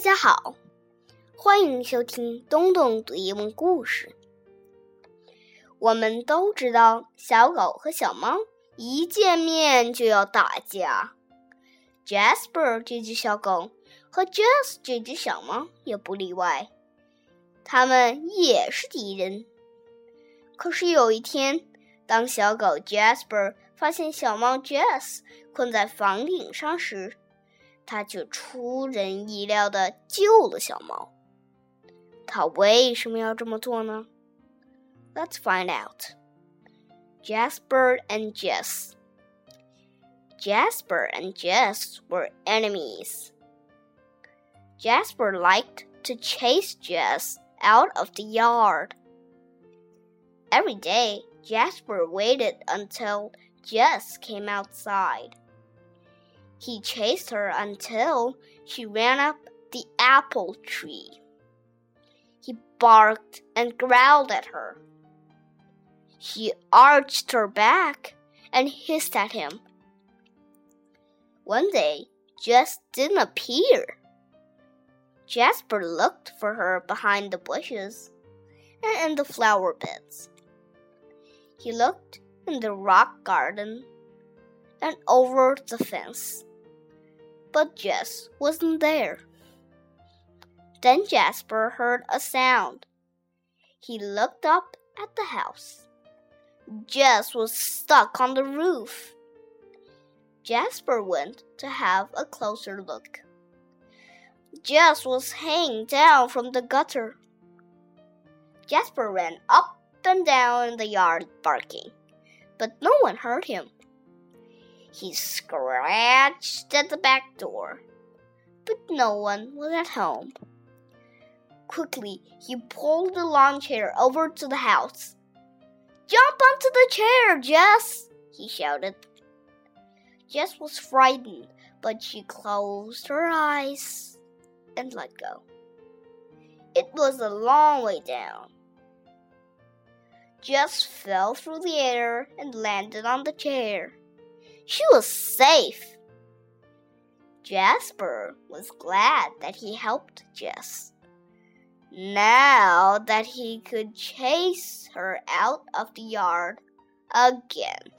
大家好，欢迎收听东东读英文故事。我们都知道，小狗和小猫一见面就要打架。Jasper 这只小狗和 Jess 这只小猫也不例外，他们也是敌人。可是有一天，当小狗 Jasper 发现小猫 Jess 困在房顶上时，他就出人意料的救了小猫。他为什么要这么做呢？Let's find out. Jasper and Jess. Jasper and Jess were enemies. Jasper liked to chase Jess out of the yard. Every day, Jasper waited until Jess came outside. He chased her until she ran up the apple tree. He barked and growled at her. He arched her back and hissed at him. One day, Jess didn't appear. Jasper looked for her behind the bushes and in the flower beds. He looked in the rock garden and over the fence. But Jess wasn't there. Then Jasper heard a sound. He looked up at the house. Jess was stuck on the roof. Jasper went to have a closer look. Jess was hanging down from the gutter. Jasper ran up and down in the yard barking, but no one heard him. He scratched at the back door, but no one was at home. Quickly, he pulled the lawn chair over to the house. Jump onto the chair, Jess! he shouted. Jess was frightened, but she closed her eyes and let go. It was a long way down. Jess fell through the air and landed on the chair. She was safe. Jasper was glad that he helped Jess. Now that he could chase her out of the yard again.